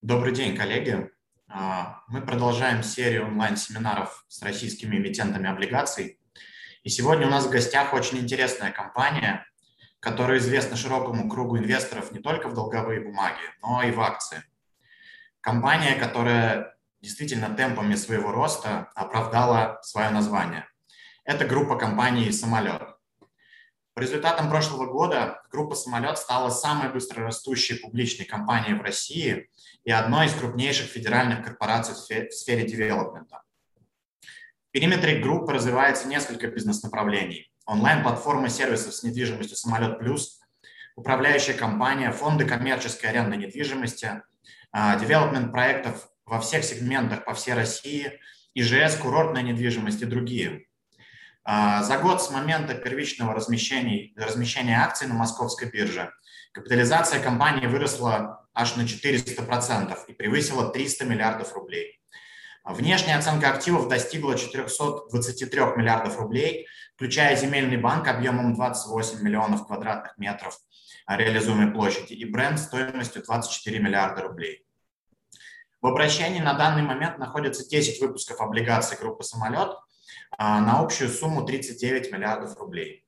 Добрый день, коллеги. А, мы продолжаем серию онлайн-семинаров с российскими эмитентами облигаций. И сегодня у нас в гостях очень интересная компания, которая известна широкому кругу инвесторов не только в долговые бумаги, но и в акции. Компания, которая действительно темпами своего роста оправдала свое название. Это группа компаний «Самолет». По результатам прошлого года группа «Самолет» стала самой быстрорастущей публичной компанией в России и одной из крупнейших федеральных корпораций в сфере девелопмента. В периметре группы развивается несколько бизнес-направлений. Онлайн-платформа сервисов с недвижимостью «Самолет Плюс», управляющая компания, фонды коммерческой арендной недвижимости, а, девелопмент проектов во всех сегментах по всей России, ИЖС, курортная недвижимость и другие – за год с момента первичного размещения, размещения акций на московской бирже капитализация компании выросла аж на 400% и превысила 300 миллиардов рублей. Внешняя оценка активов достигла 423 миллиардов рублей, включая земельный банк объемом 28 миллионов квадратных метров реализуемой площади и бренд стоимостью 24 миллиарда рублей. В обращении на данный момент находится 10 выпусков облигаций группы «Самолет», а, на общую сумму 39 миллиардов рублей.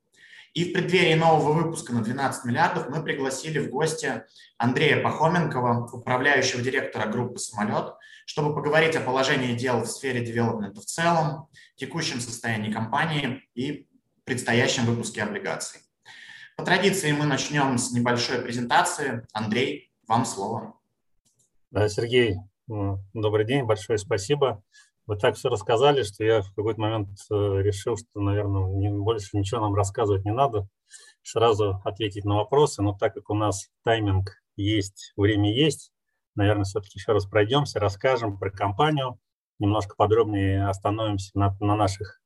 И в преддверии нового выпуска на 12 миллиардов мы пригласили в гости Андрея Пахоменкова, управляющего директора группы «Самолет», чтобы поговорить о положении дел в сфере девелопмента в целом, текущем состоянии компании и предстоящем выпуске облигаций. По традиции мы начнем с небольшой презентации. Андрей, вам слово. Да, Сергей, добрый день, большое спасибо. Вы так все рассказали, что я в какой-то момент э, решил, что, наверное, больше ничего нам рассказывать не надо, сразу ответить на вопросы. Но так как у нас тайминг есть, время есть, наверное, все-таки еще раз пройдемся, расскажем про компанию, немножко подробнее остановимся на, на наших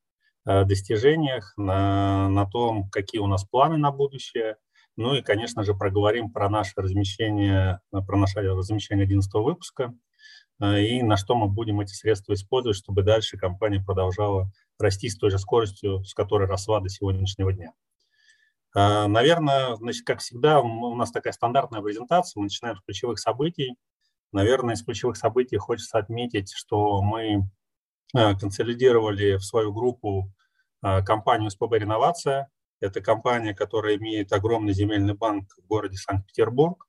э, достижениях, на, на том, какие у нас планы на будущее. Ну и, конечно же, проговорим про наше размещение, про наше размещение 11 выпуска – Э, и на что мы будем эти средства использовать, чтобы дальше компания продолжала расти с той же скоростью, с которой росла до сегодняшнего дня. Э, наверное, значит, как всегда, у нас такая стандартная презентация, мы начинаем с ключевых событий. Наверное, из ключевых событий хочется отметить, что мы э, консолидировали в свою группу компанию СПБ «Реновация». Это компания, которая имеет огромный земельный банк в городе Санкт-Петербург.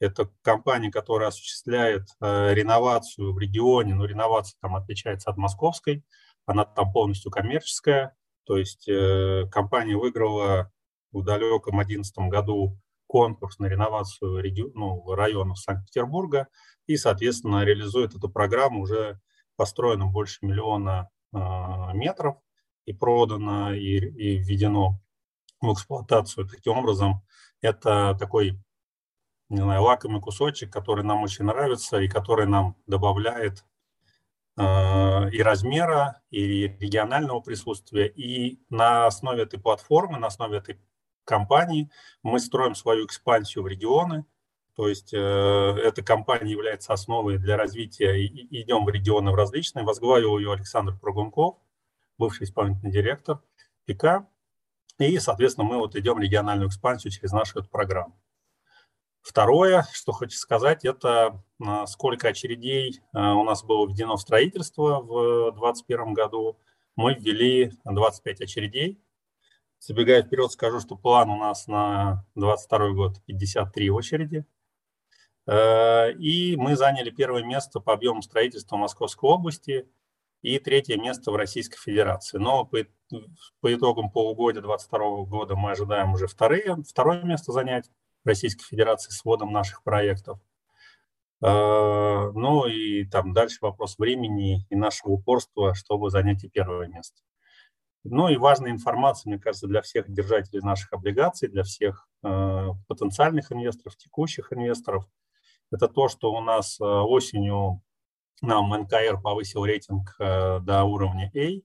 Это компания, которая осуществляет э, реновацию в регионе, но реновация там отличается от московской, она там полностью коммерческая. То есть э, компания выиграла в далеком 2011 году конкурс на реновацию реги... ну, районов Санкт-Петербурга и, соответственно, реализует эту программу уже построено больше миллиона э, метров и продано, и, и введено в эксплуатацию. Таким образом, это такой не знаю, лакомый кусочек, который нам очень нравится и который нам добавляет э, и размера, и регионального присутствия. И на основе этой платформы, на основе этой компании мы строим свою экспансию в регионы. То есть э, эта компания является основой для развития и идем в регионы в различные. Возглавил ее Александр Прогунков, бывший исполнительный директор ПК. И, соответственно, мы вот идем региональную экспансию через нашу эту программу. Второе, что хочу сказать, это а, сколько очередей а, у нас было введено в строительство в 2021 году. Мы ввели 25 очередей. Забегая вперед, скажу, что план у нас на 2022 год 53 очереди. Э, и мы заняли первое место по объему строительства Московской области и третье место в Российской Федерации. Но по, итогам полугодия 2022 года мы ожидаем уже вторые, второе место занять. Российской Федерации с вводом наших проектов. А, ну и там дальше вопрос времени и нашего упорства, чтобы занять и первое место. Ну и важная информация, мне кажется, для всех держателей наших облигаций, для всех э, потенциальных инвесторов, текущих инвесторов, это то, что у нас э, осенью нам НКР повысил рейтинг э, до уровня A,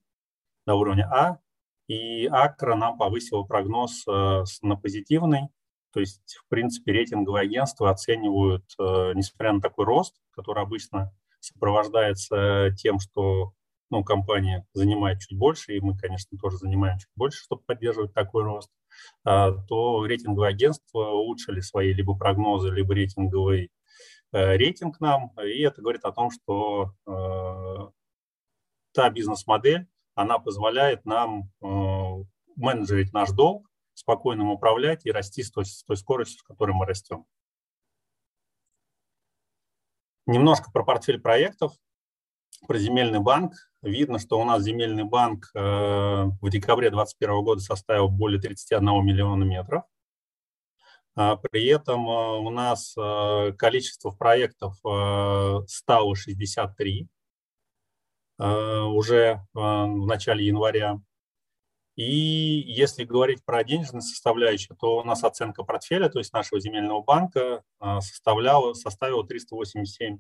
до уровня А, и Акра нам повысил прогноз э, на позитивный то есть, в принципе, рейтинговые агентства оценивают, э, несмотря на такой рост, который обычно сопровождается тем, что ну, компания занимает чуть больше, и мы, конечно, тоже занимаем чуть больше, чтобы поддерживать такой рост, а, то рейтинговые агентства улучшили свои либо прогнозы, либо рейтинговый рейтинг нам, и это говорит о том, что та бизнес-модель, она позволяет нам менеджерить наш долг, спокойно управлять и расти с той, с той скоростью, с которой мы растем. Немножко про портфель проектов, про земельный банк. Видно, что у нас земельный банк э, в декабре 2021 года составил более 31 миллиона метров. А при этом э, у нас э, количество проектов стало 63 уже в начале января. И если говорить про денежную составляющую, то у нас оценка портфеля, то есть нашего земельного банка, а, составляла, составила 387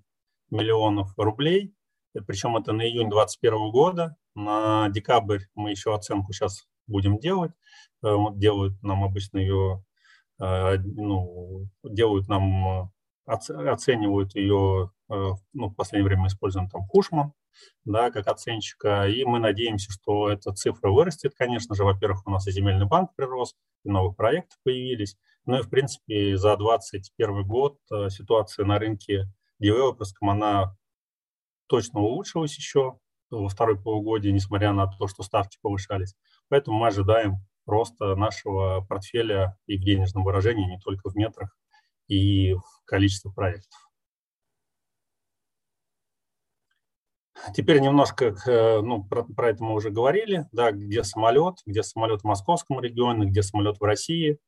миллионов рублей. Причем это на июнь 2021 года. На декабрь мы еще оценку сейчас будем делать. Э, делают нам обычно ее, э, ну, делают нам, э, оценивают ее, ну, в последнее время используем там Кушман, да, как оценщика, и мы надеемся, что эта цифра вырастет, конечно же. Во-первых, у нас и земельный банк прирос, и новые проекты появились. Ну и, в принципе, за 2021 год э, ситуация на рынке девелоперском, она точно улучшилась еще во второй полугодии, несмотря на то, что ставки повышались. Поэтому мы ожидаем роста нашего портфеля и в денежном выражении, не только в метрах, и в количестве проектов. Теперь немножко, э, ну, про, про это мы уже говорили, да, где самолет, где самолет в московском регионе, где самолет в России.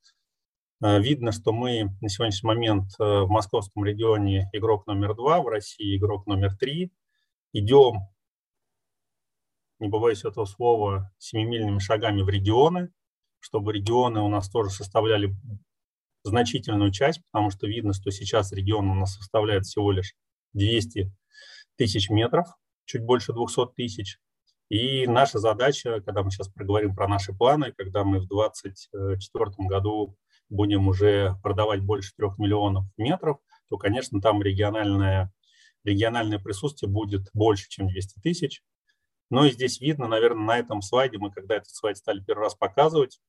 Э, видно, что мы на сегодняшний момент э, в московском регионе игрок номер два, в России игрок номер три. Идем, не побоюсь этого слова, семимильными шагами в регионы, чтобы регионы у нас тоже составляли значительную часть, потому что видно, что сейчас регион у нас составляет всего лишь 200 тысяч метров, чуть больше 200 тысяч. И наша задача, когда мы сейчас проговорим про наши планы, когда мы в 2024 году будем уже продавать больше 3 миллионов метров, то, конечно, там региональное, региональное присутствие будет больше, чем 200 тысяч. Но и здесь видно, наверное, на этом слайде, мы когда этот слайд стали первый раз показывать,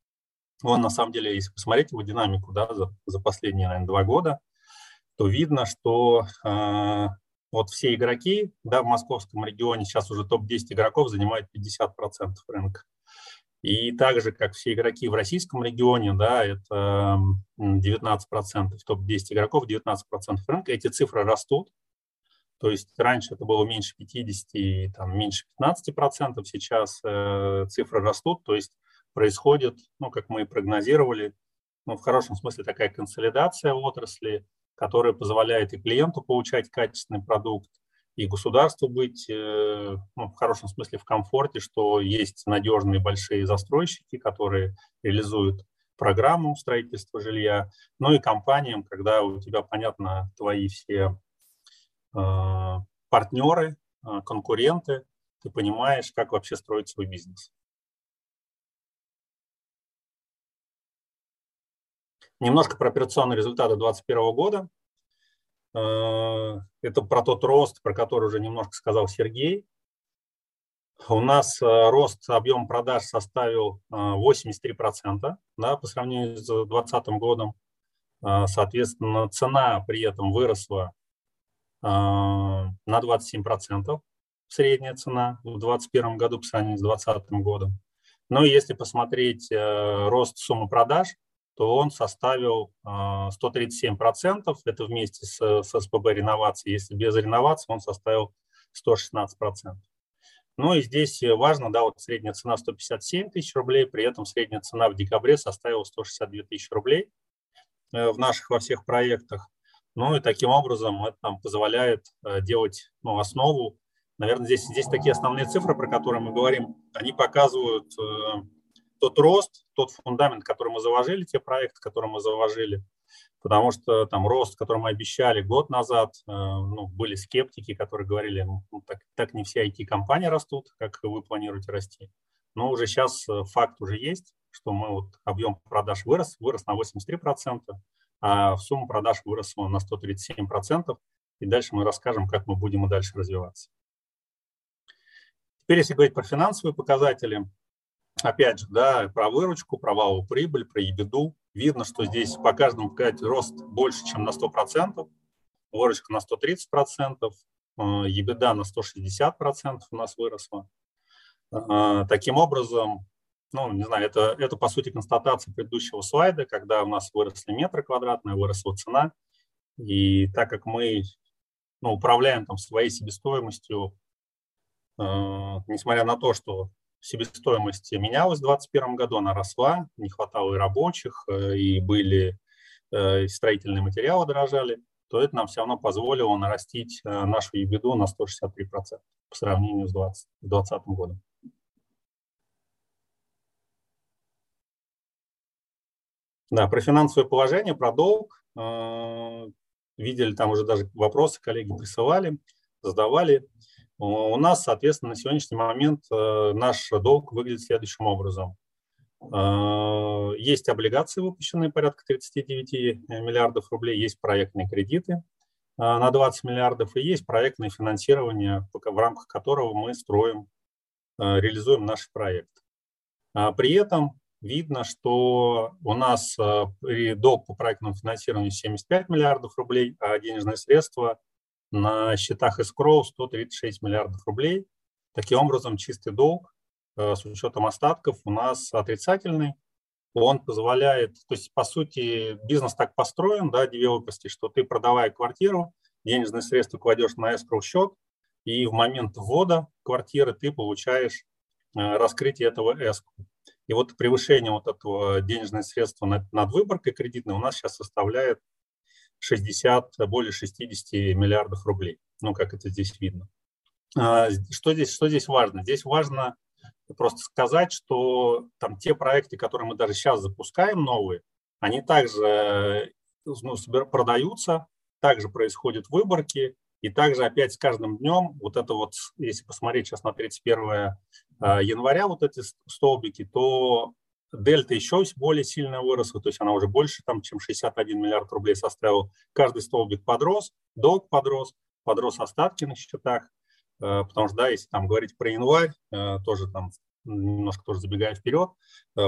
он на самом деле, если посмотреть его динамику да, за, за последние, наверное, два года, то видно, что э, вот все игроки да, в московском регионе, сейчас уже топ-10 игроков занимают 50% рынка. И также, как все игроки в российском регионе, да, это 19%, топ-10 игроков, 19% рынка, эти цифры растут. То есть раньше это было меньше 50, там, меньше 15%, сейчас э, цифры растут, то есть происходит, ну, как мы и прогнозировали, ну, в хорошем смысле такая консолидация отрасли, которая позволяет и клиенту получать качественный продукт, и государству быть э, ну, в хорошем смысле в комфорте, что есть надежные большие застройщики, которые реализуют программу строительства жилья, ну и компаниям, когда у тебя, понятно, твои все э, партнеры, э, конкуренты, ты понимаешь, как вообще строить свой бизнес. Немножко про операционные результаты 2021 года. Э, это про тот рост, про который уже немножко сказал Сергей. У нас э, рост объем продаж составил 83% э, да, по сравнению с 2020 годом. Соответственно, цена при этом выросла на 27%, средняя цена в 2021 году по сравнению с 2020 годом. Но если посмотреть рост суммы продаж, то он составил 137%, а, это вместе с, с СПБ реновации. Если без реновации, он составил 116%. Ну и здесь важно, да, вот средняя цена 157 тысяч рублей, при этом средняя цена в декабре составила 162 тысячи рублей э, в наших во всех проектах. Ну и таким образом это нам позволяет э, делать ну, основу. Наверное, здесь, здесь такие основные цифры, про которые мы говорим, они показывают э, тот рост, тот фундамент, который мы заложили, те проекты, которые мы заложили, потому что там рост, который мы обещали год назад, э, ну, были скептики, которые говорили, ну, так, так не все IT-компании растут, как вы планируете расти. Но уже сейчас э, факт уже есть, что мы вот объем продаж вырос, вырос на 83%, а сумма продаж выросла на 137%. И дальше мы расскажем, как мы будем и дальше развиваться. Теперь, если говорить про финансовые показатели, опять же, да, про выручку, про валовую прибыль, про ебеду. Видно, что здесь по каждому показателю рост больше, чем на 100%. выручка на 130%, EBITDA на 160% у нас выросла. Таким образом, ну, не знаю, это, это по сути констатация предыдущего слайда, когда у нас выросли метры квадратные, выросла цена. И так как мы ну, управляем там своей себестоимостью, э, несмотря на то, что себестоимость менялась в 2021 году, она росла, не хватало и рабочих, э, и были э, и строительные материалы дорожали, то это нам все равно позволило нарастить э, нашу EBITDA на 163% по сравнению с 2020 годом. Да, про финансовое положение, про долг. Видели там уже даже вопросы, коллеги присылали, задавали. У нас, соответственно, на сегодняшний момент э, наш долг выглядит следующим образом. Э, есть облигации, выпущенные порядка 39 миллиардов рублей, есть проектные кредиты на 20 миллиардов и есть проектное финансирование, в рамках которого мы строим, реализуем наш проект. При этом видно, что у нас э, долг по проектному финансированию 75 миллиардов рублей, а денежные средства на счетах escrow 136 миллиардов рублей. Таким образом, чистый долг э, с учетом остатков у нас отрицательный. Он позволяет, то есть, по сути, бизнес так построен, да, девелоперский, что ты, продавая квартиру, денежные средства кладешь на escrow счет, и в момент ввода квартиры ты получаешь э, раскрытие этого escrow. И вот превышение вот этого денежных средств над, над выборкой кредитной у нас сейчас составляет 60, более 60 миллиардов рублей. Ну, как это здесь видно. А, что здесь, что здесь важно? Здесь важно просто сказать, что там те проекты, которые мы даже сейчас запускаем новые, они также ну, продаются, также происходят выборки, и также опять с каждым днем, вот это вот, если посмотреть сейчас на 31 а, января вот эти столбики, то дельта еще более сильно выросла, то есть она уже больше, там, чем 61 миллиард рублей составил. Каждый столбик подрос, долг подрос, подрос остатки на счетах, а, потому что, да, если там говорить про январь, а, тоже там немножко тоже забегая вперед,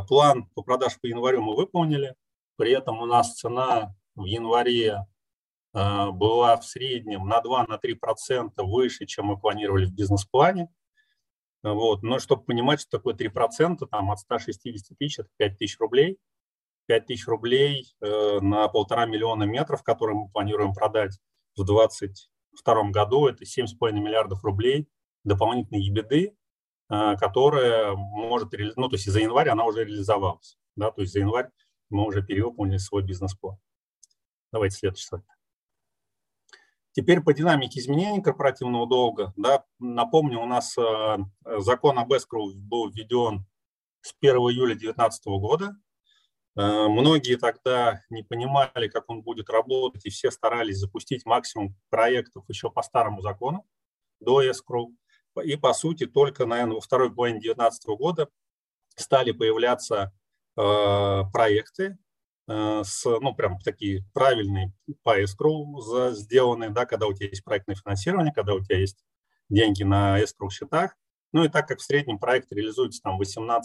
план по продаже по январю мы выполнили, при этом у нас цена в январе была в среднем на 2-3% выше, чем мы планировали в бизнес-плане. Вот. Но чтобы понимать, что такое 3%, там от 160 тысяч, это 5 тысяч рублей. 5 тысяч рублей э, на полтора миллиона метров, которые мы планируем продать в 2022 году, это 7,5 миллиардов рублей дополнительной ебеды, э, которая может, ну, то есть за январь она уже реализовалась, да, то есть за январь мы уже перевыполнили свой бизнес-план. Давайте следующий слайд. Теперь по динамике изменений корпоративного долга. Да, напомню, у нас э, закон об escrow был введен с 1 июля 2019 года. Э, многие тогда не понимали, как он будет работать, и все старались запустить максимум проектов еще по старому закону до escrow. И, по сути, только, наверное, во второй половине 2019 года стали появляться э, проекты, с, ну, прям такие правильные по escrow сделанные, да, когда у тебя есть проектное финансирование, когда у тебя есть деньги на escrow счетах. Ну и так как в среднем проект реализуется там 18-24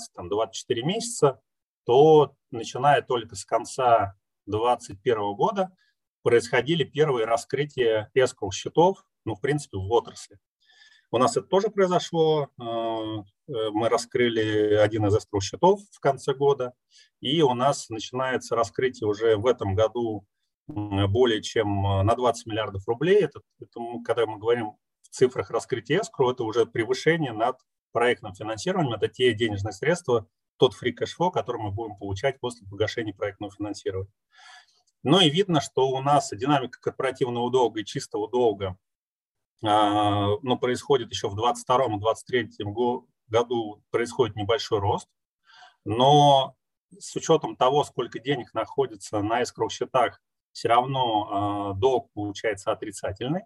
месяца, то начиная только с конца 2021 года происходили первые раскрытия escrow счетов, ну, в принципе, в отрасли. У нас это тоже произошло. Э, э, мы раскрыли один из escrow счетов в конце года, и у нас начинается раскрытие уже в этом году более чем э, на 20 миллиардов рублей. Это, это когда мы говорим в цифрах раскрытия escrow, это уже превышение над проектным финансированием. Это те денежные средства, тот cash flow, который мы будем получать после погашения проектного финансирования. Ну и видно, что у нас динамика корпоративного долга и чистого долга а, но происходит еще в 2022-2023 году происходит небольшой рост, но с учетом того, сколько денег находится на escrow счетах, все равно а, долг получается отрицательный.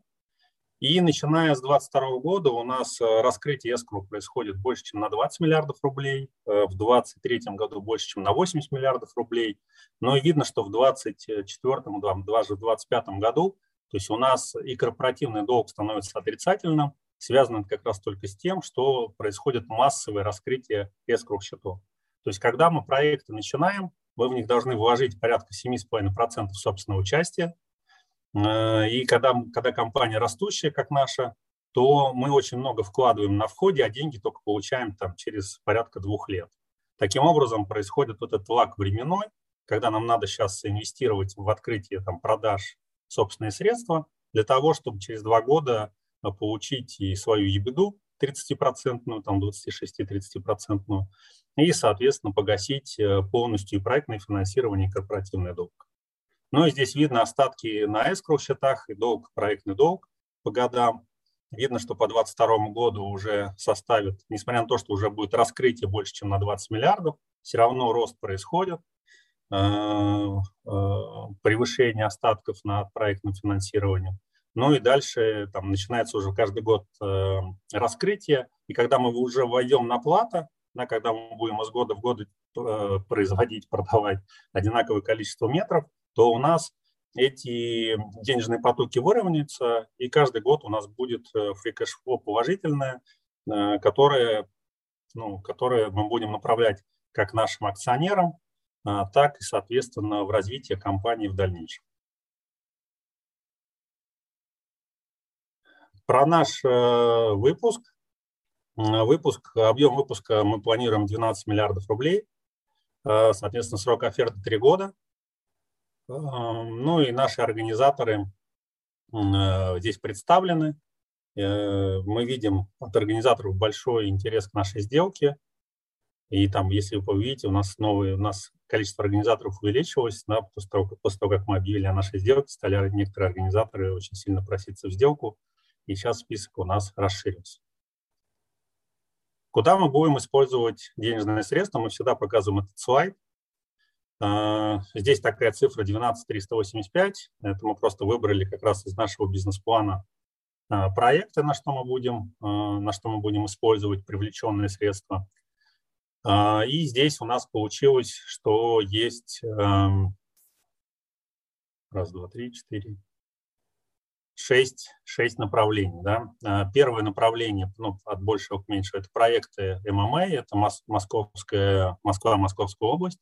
И начиная с 2022 года у нас а, раскрытие escrow происходит больше, чем на 20 миллиардов рублей, в 2023 году больше, чем на 80 миллиардов рублей. Но и видно, что в 2024, даже в 2025 году то есть у нас и корпоративный долг становится отрицательным, связано это как раз только с тем, что происходит массовое раскрытие escrow счетов. То есть когда мы проекты начинаем, вы в них должны вложить порядка 7,5% собственного участия. И когда, когда компания растущая, как наша, то мы очень много вкладываем на входе, а деньги только получаем там через порядка двух лет. Таким образом происходит вот этот лак временной, когда нам надо сейчас инвестировать в открытие там, продаж собственные средства для того, чтобы через два года а, получить и свою ебеду 30-процентную, там 26-30-процентную, и, соответственно, погасить э, полностью и проектное финансирование, и корпоративный долг. Ну и здесь видно остатки на escrow счетах и долг, проектный долг по годам. Видно, что по 2022 году уже составит, несмотря на то, что уже будет раскрытие больше, чем на 20 миллиардов, все равно рост происходит. Э, э, превышение остатков на проектном финансировании. Ну и дальше там начинается уже каждый год э, раскрытие, и когда мы уже войдем на плата, да, когда мы будем из года в год производить, продавать одинаковое количество метров, то у нас эти денежные потоки выровняются, и каждый год у нас будет flow положительное, которое, ну, которое мы будем направлять как нашим акционерам, так и, соответственно, в развитие компании в дальнейшем. Про наш э, выпуск. Выпуск, объем выпуска мы планируем 12 миллиардов рублей. Э, соответственно, срок оферты 3 года. Э, ну и наши организаторы здесь представлены. Мы видим от организаторов большой интерес к нашей сделке. И там, если вы увидите, у нас новые, у нас количество организаторов увеличилось, да, после, того, после того, как мы объявили о нашей сделке, стали некоторые организаторы очень сильно проситься в сделку, и сейчас список у нас расширился. Куда мы будем использовать денежные средства? Мы всегда показываем этот слайд. А, здесь такая цифра 12385. Это мы просто выбрали как раз из нашего бизнес-плана а, проекты, на что мы будем, а, на что мы будем использовать привлеченные средства. А, и здесь у нас получилось, что есть эм, раз, два, три, четыре, шесть, шесть направлений. Да? А, первое направление, ну, от большего к меньшему, это проекты ММА, это Московская, Москва, Московская область.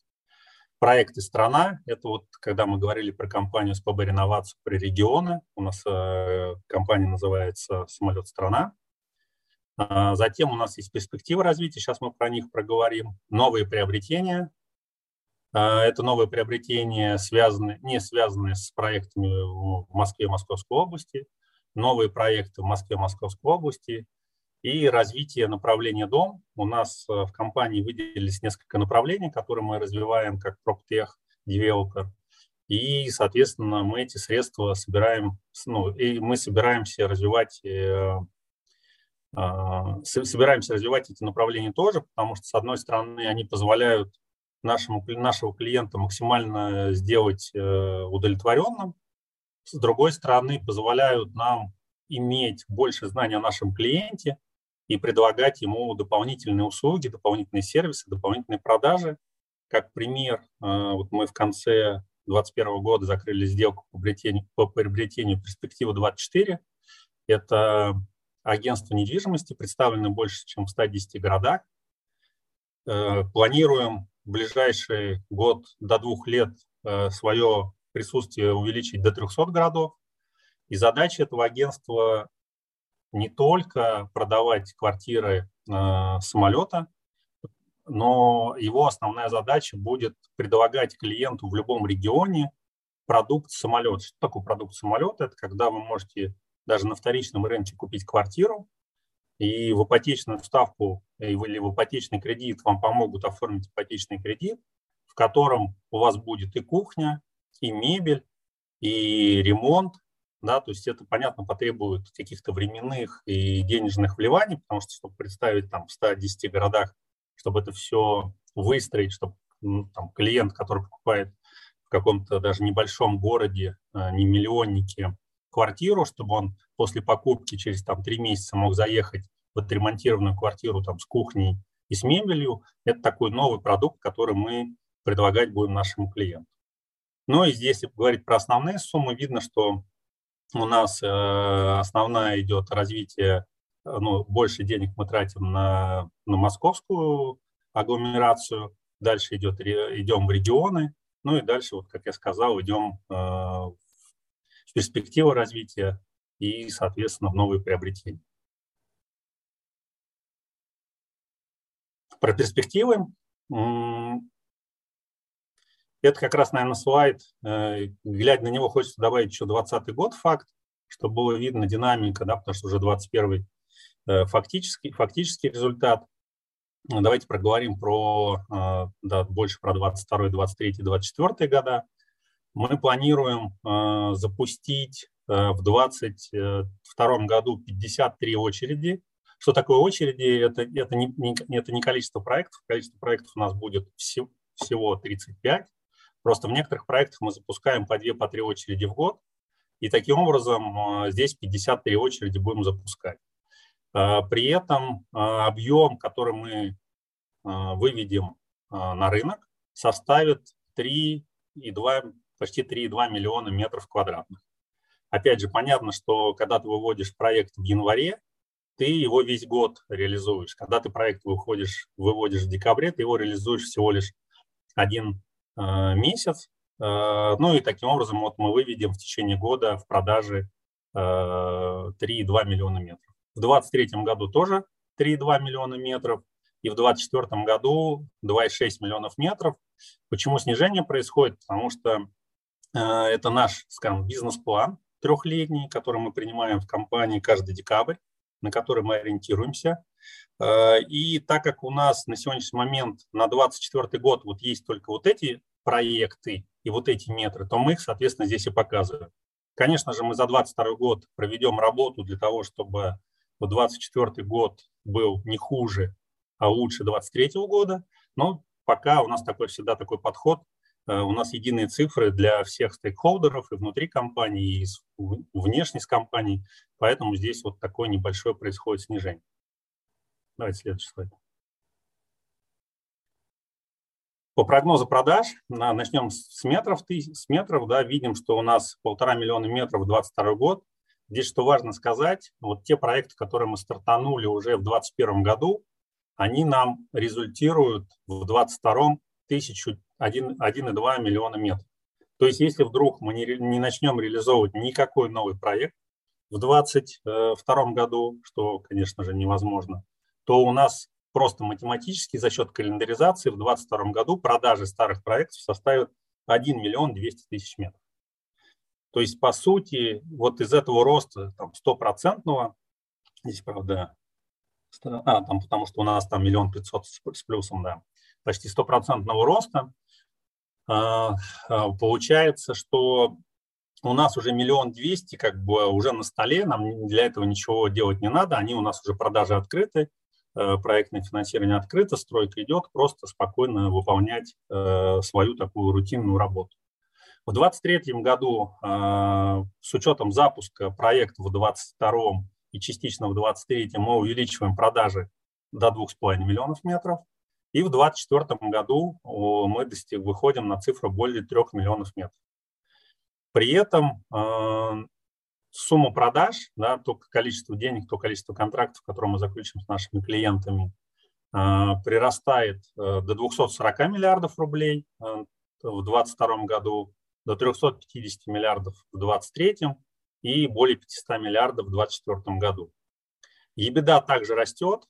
Проекты «Страна» – это вот, когда мы говорили про компанию СПБ «Реновацию» при регионы, у нас э, компания называется «Самолет Страна». А, затем у нас есть перспективы развития, сейчас мы про них проговорим. Новые приобретения. А, это новые приобретения, связаны, не связанные с проектами в Москве и Московской области, новые проекты в Москве и Московской области и развитие направления дом. У нас э, в компании выделились несколько направлений, которые мы развиваем как PropTech Developer. И, соответственно, мы эти средства собираем, ну, и мы собираемся развивать э, собираемся развивать эти направления тоже, потому что, с одной стороны, они позволяют нашему, нашего клиента максимально сделать э, удовлетворенным, с другой стороны, позволяют нам иметь больше знаний о нашем клиенте и предлагать ему дополнительные услуги, дополнительные сервисы, дополнительные продажи. Как пример, э, вот мы в конце 2021 года закрыли сделку по приобретению, по приобретению перспективы 24. Это агентства недвижимости, представлены больше, чем в 110 городах. Э, планируем в ближайший год до двух лет э, свое присутствие увеличить до 300 городов. И задача этого агентства не только продавать квартиры э, самолета, но его основная задача будет предлагать клиенту в любом регионе продукт самолета. Что такое продукт самолета? Это когда вы можете даже на вторичном рынке купить квартиру, и в ипотечную ставку или в ипотечный кредит вам помогут оформить ипотечный кредит, в котором у вас будет и кухня, и мебель, и ремонт, да, то есть это, понятно, потребует каких-то временных и денежных вливаний, потому что, чтобы представить там в 110 городах, чтобы это все выстроить, чтобы ну, там, клиент, который покупает в каком-то даже небольшом городе, а, не миллионнике, квартиру, чтобы он после покупки через там, три месяца мог заехать в отремонтированную квартиру там, с кухней и с мебелью. Это такой новый продукт, который мы предлагать будем нашему клиенту. Ну и здесь, если говорить про основные суммы, видно, что у нас э, основная идет развитие, э, ну, больше денег мы тратим на, на московскую агломерацию, дальше идет, идем в регионы, ну и дальше, вот как я сказал, идем э, перспективы развития и, соответственно, в новые приобретения. Про перспективы. Это как раз, наверное, слайд. Э, глядя на него, хочется добавить еще 2020 год факт, чтобы было видно динамика, да, потому что уже 21 э, фактический, фактический результат. Давайте проговорим про, э, да, больше про 22, 23, 24 года. Мы планируем запустить в 2022 году 53 очереди. Что такое очереди? Это, это, не, не, это не количество проектов. Количество проектов у нас будет всего, всего 35. Просто в некоторых проектах мы запускаем по две, по три очереди в год, и таким образом э, здесь 53 очереди будем запускать. Э, при этом э, объем, который мы выведем на рынок, составит 3,2, почти 3,2 миллиона метров квадратных. Опять же, понятно, что когда ты выводишь проект в январе, ты его весь год реализуешь. Когда ты проект выходишь, выводишь в декабре, ты его реализуешь всего лишь один Э, месяц. Э, ну и таким образом вот мы выведем в течение года в продаже 3,2 э, миллиона метров. В 2023 году тоже 3,2 миллиона метров, и в 2024 году 2,6 миллионов метров. Почему снижение происходит? Потому что это наш, скажем, бизнес-план трехлетний, который мы принимаем в компании каждый декабрь, на который мы ориентируемся. Э, и так как у нас на сегодняшний момент на 2024 год вот есть только вот эти проекты и вот эти метры, то мы их, соответственно, здесь и показываем. Конечно же, мы за 2022 год проведем работу для того, чтобы 2024 год был не хуже, а лучше 2023 года. Но пока у нас такой всегда такой подход. Э, у нас единые цифры для всех стейкхолдеров и внутри компании, и внешне с компанией. Поэтому здесь вот такое небольшое происходит снижение. Давайте следующий слайд. По прогнозу продаж, начнем с метров, с метров да, видим, что у нас полтора миллиона метров в 2022 год. Здесь что важно сказать, вот те проекты, которые мы стартанули уже в 2021 году, они нам результируют в 2022 тысячу 1,2 миллиона метров. То есть если вдруг мы не, не начнем реализовывать никакой новый проект в 2022 году, что, конечно же, невозможно, то у нас просто математически за счет календаризации в 2022 году продажи старых проектов составят 1 миллион 200 тысяч метров. То есть, по сути, вот из этого роста там, стопроцентного, здесь, правда, а, там, потому что у нас там миллион пятьсот с плюсом, да, почти стопроцентного роста, получается, что у нас уже миллион двести как бы уже на столе, нам для этого ничего делать не надо, они у нас уже продажи открыты, Э, проектное финансирование открыто, стройка идет, просто спокойно выполнять э, свою такую рутинную работу. В 2023 году э, с учетом запуска проекта в 2022 и частично в 2023 мы увеличиваем продажи до 2,5 миллионов метров. И в 2024 году мы достиг, выходим на цифру более 3 миллионов метров. При этом сумма продаж, да, то количество денег, то количество контрактов, которые мы заключим с нашими клиентами, а, прирастает э, до 240 миллиардов рублей э, в 2022 году, до 350 миллиардов в 2023 и более 500 миллиардов в 2024 году. EBITDA также растет.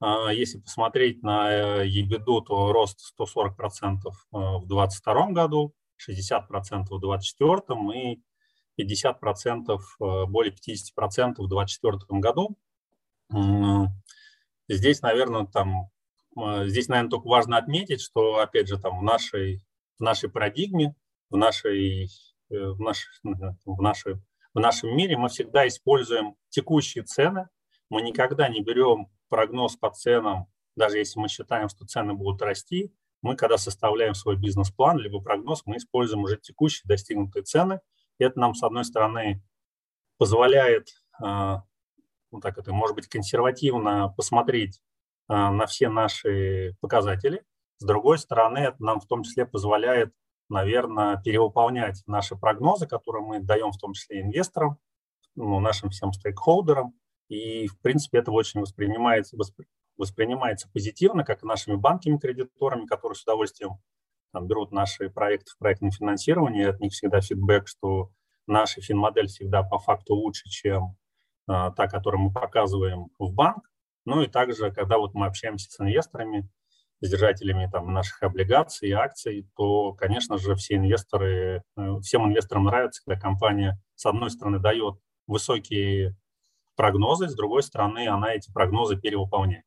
А, если посмотреть на EBITDA, то рост 140% в 2022 году, 60% в 2024 и 50%, э, более 50% в 2024 году. Здесь, наверное, там, э, здесь, наверное, только важно отметить, что, опять же, там в нашей, в нашей парадигме, в, нашей, э, в, наш, в, нашей, в нашем мире мы всегда используем текущие цены. Мы никогда не берем прогноз по ценам, даже если мы считаем, что цены будут расти. Мы, когда составляем свой бизнес-план, либо прогноз, мы используем уже текущие достигнутые цены – это нам, с одной стороны, позволяет, а, ну так это, может быть, консервативно посмотреть а, на все наши показатели. С другой стороны, это нам в том числе позволяет, наверное, перевыполнять наши прогнозы, которые мы даем в том числе инвесторам, ну, нашим всем стейкхолдерам. И, в принципе, это очень воспринимается, воспринимается позитивно, как нашими банками-кредиторами, которые с удовольствием там, берут наши проекты в проектном финансировании, от них всегда фидбэк, что наша финмодель всегда по факту лучше, чем та, которую мы показываем в банк. Ну и также, когда вот мы общаемся с инвесторами, с держателями там, наших облигаций и акций, то, конечно же, все инвесторы, э, всем инвесторам нравится, когда компания, с одной стороны, дает высокие прогнозы, с другой стороны, она эти прогнозы перевыполняет.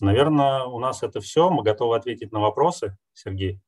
Наверное, у нас это все. Мы готовы ответить на вопросы, Сергей.